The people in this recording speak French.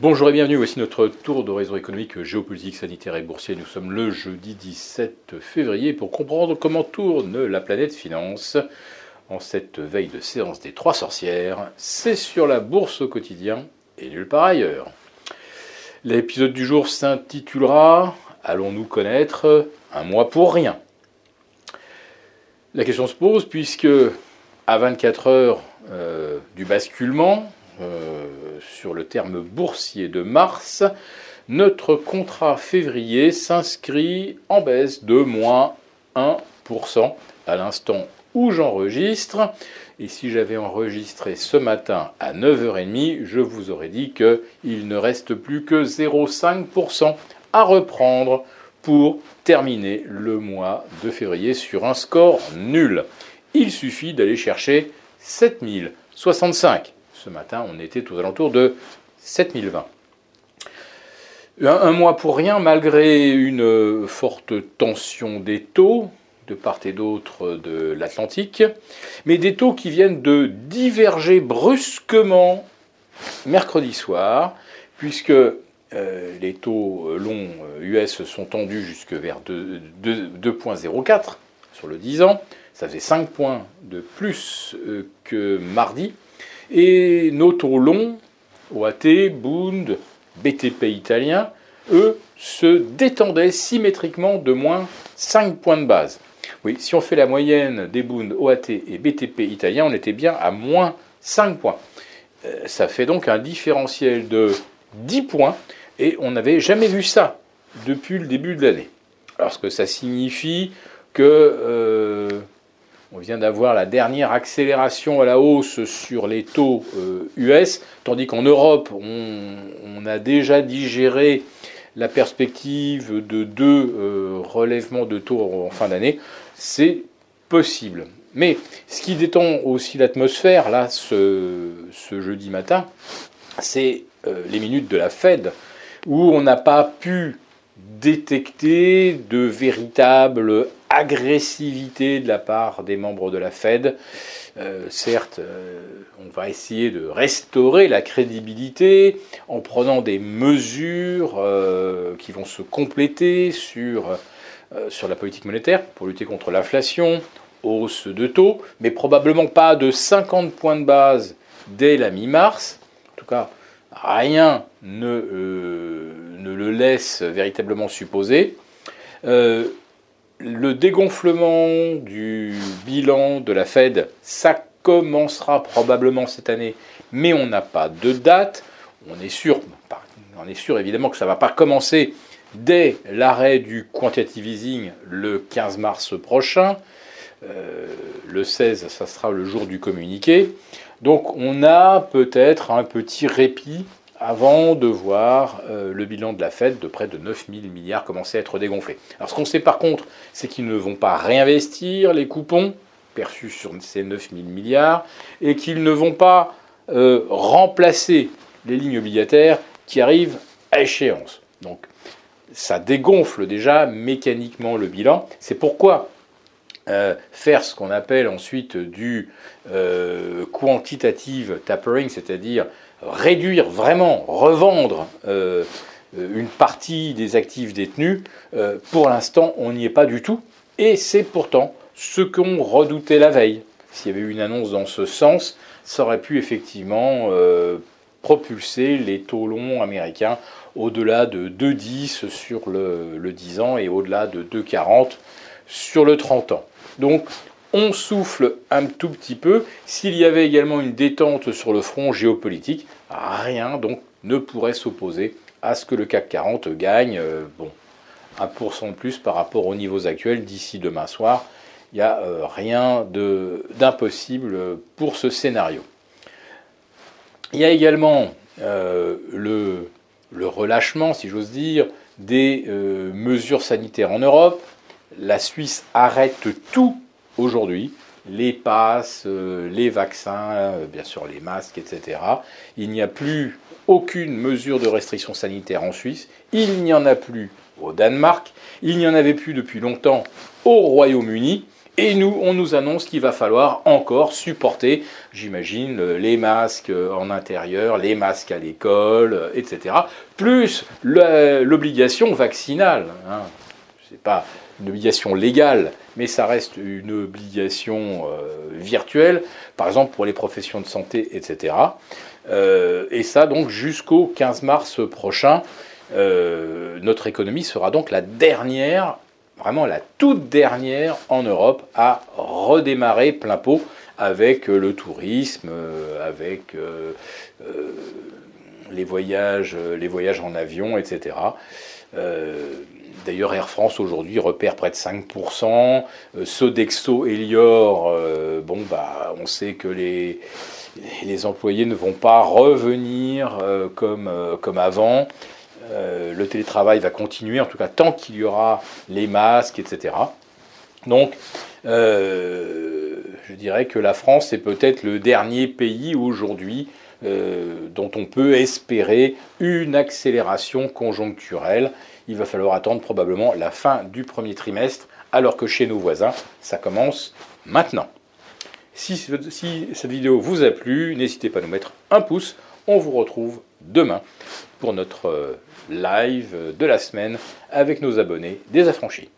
Bonjour et bienvenue, voici notre tour d'horizon économique, géopolitique, sanitaire et boursier. Nous sommes le jeudi 17 février pour comprendre comment tourne la planète finance en cette veille de séance des trois sorcières. C'est sur la bourse au quotidien et nulle part ailleurs. L'épisode du jour s'intitulera Allons-nous connaître un mois pour rien? La question se pose puisque à 24 heures euh, du basculement, euh, sur le terme boursier de mars, notre contrat février s'inscrit en baisse de moins 1% à l'instant où j'enregistre. Et si j'avais enregistré ce matin à 9h30, je vous aurais dit qu'il ne reste plus que 0,5% à reprendre pour terminer le mois de février sur un score nul. Il suffit d'aller chercher 7065. Ce matin, on était aux alentours de 7020. Un, mois pour rien, malgré une forte tension des taux de part et d'autre de l'Atlantique, mais des taux qui viennent de diverger brusquement mercredi soir, puisque euh, les taux longs US sont tendus jusque vers 2,04 sur le 10 ans. Ça faisait 5 points de plus euh, que mardi. Et nos taux longs, OAT, Bund, BTP italien, eux, se détendaient symétriquement de moins 5 points de base. Oui, si on fait la moyenne des Bund, OAT et BTP italien, on était bien à moins 5 points. Euh, ça fait donc un différentiel de 10 points et on n'avait jamais vu ça depuis le début de l'année. Alors ce que ça signifie que euh, on vient d'avoir la dernière accélération à la hausse sur les taux US, euh, tandis qu'en Europe, on, a déjà digéré la perspective de deux euh, relèvements de taux en fin d'année. C'est possible. Mais ce qui détend aussi l'atmosphère, là, ce, jeudi matin, c'est euh, les minutes de la Fed, où on n'a pas pu détecter de véritables agressivité de la part des membres de la Fed. Euh, certes, euh, on va essayer de restaurer la crédibilité en prenant des mesures euh, qui vont se compléter sur, sur la politique monétaire pour lutter contre l'inflation, hausse de taux, mais probablement pas de 50 points de base dès la mi-mars. En tout cas, rien ne, ne le laisse véritablement supposer le dégonflement du bilan de la Fed, ça commencera probablement cette année, mais on n'a pas de date. On est sûr, on est sûr évidemment que ça ne va pas commencer dès l'arrêt du quantitative easing le 15 mars prochain. Euh, le 16, ça sera le jour du communiqué. Donc on a peut-être un petit répit avant de voir euh, le bilan de la Fed de près de 9 000 milliards commencer à être dégonflé. Alors ce qu'on sait par contre, c'est qu'ils ne vont pas réinvestir les coupons perçus sur ces 9 000 milliards et qu'ils ne vont pas euh, remplacer les lignes obligataires qui arrivent à échéance. Donc ça dégonfle déjà mécaniquement le bilan. C'est pourquoi euh, faire ce qu'on appelle ensuite du quantitative tapering, c'est-à-dire réduire vraiment, revendre euh, une partie des actifs détenus, euh, pour l'instant, on n'y est pas du tout. Et c'est pourtant ce qu'on redoutait la veille. S'il y avait eu une annonce dans ce sens, ça aurait pu effectivement euh, propulser les taux longs américains au-delà de 2,10 sur le, le 10 ans et au-delà de 2,40 sur le 30 ans. Donc on souffle un tout petit peu. S'il y avait également une détente sur le front géopolitique, rien donc ne pourrait s'opposer à ce que le CAC 40 gagne euh, bon, 1% de plus par rapport aux niveaux actuels d'ici demain soir. Il n'y a euh, rien d'impossible pour ce scénario. Il y a également euh, le, le, relâchement, si j'ose dire, des mesures sanitaires en Europe. La Suisse arrête tout aujourd'hui, les passes, euh, les vaccins, euh, bien sûr les masques, etc. Il n'y a plus aucune mesure de restriction sanitaire en Suisse, il n'y en a plus au Danemark, il n'y en avait plus depuis longtemps au Royaume-Uni, Et nous, on nous annonce qu'il va falloir encore supporter, j'imagine, les masques en intérieur, les masques à l'école, etc. Plus l'obligation vaccinale. Hein. Ce n'est pas une obligation légale, mais ça reste une obligation euh, virtuelle, par exemple pour les professions de santé, etc. Euh, et ça donc jusqu'au 15 mars prochain. Euh, notre économie sera donc la dernière vraiment la toute dernière en Europe à redémarrer plein pot avec le tourisme, avec les, voyages, les voyages en avion, etc. D'ailleurs, Air France aujourd'hui repère près de 5%. Sodexo, Elior, bon, bah, on sait que les, employés ne vont pas revenir comme, comme avant. Euh, le télétravail va continuer, en tout cas tant qu'il y aura les masques, etc. Donc, euh, je dirais que la France est peut-être le dernier pays aujourd'hui euh, dont on peut espérer une accélération conjoncturelle. Il va falloir attendre probablement la fin du premier trimestre, alors que chez nos voisins, ça commence maintenant. Si, cette vidéo vous a plu, n'hésitez pas à nous mettre un pouce. On vous retrouve demain pour notre live de la semaine avec nos abonnés des affranchis.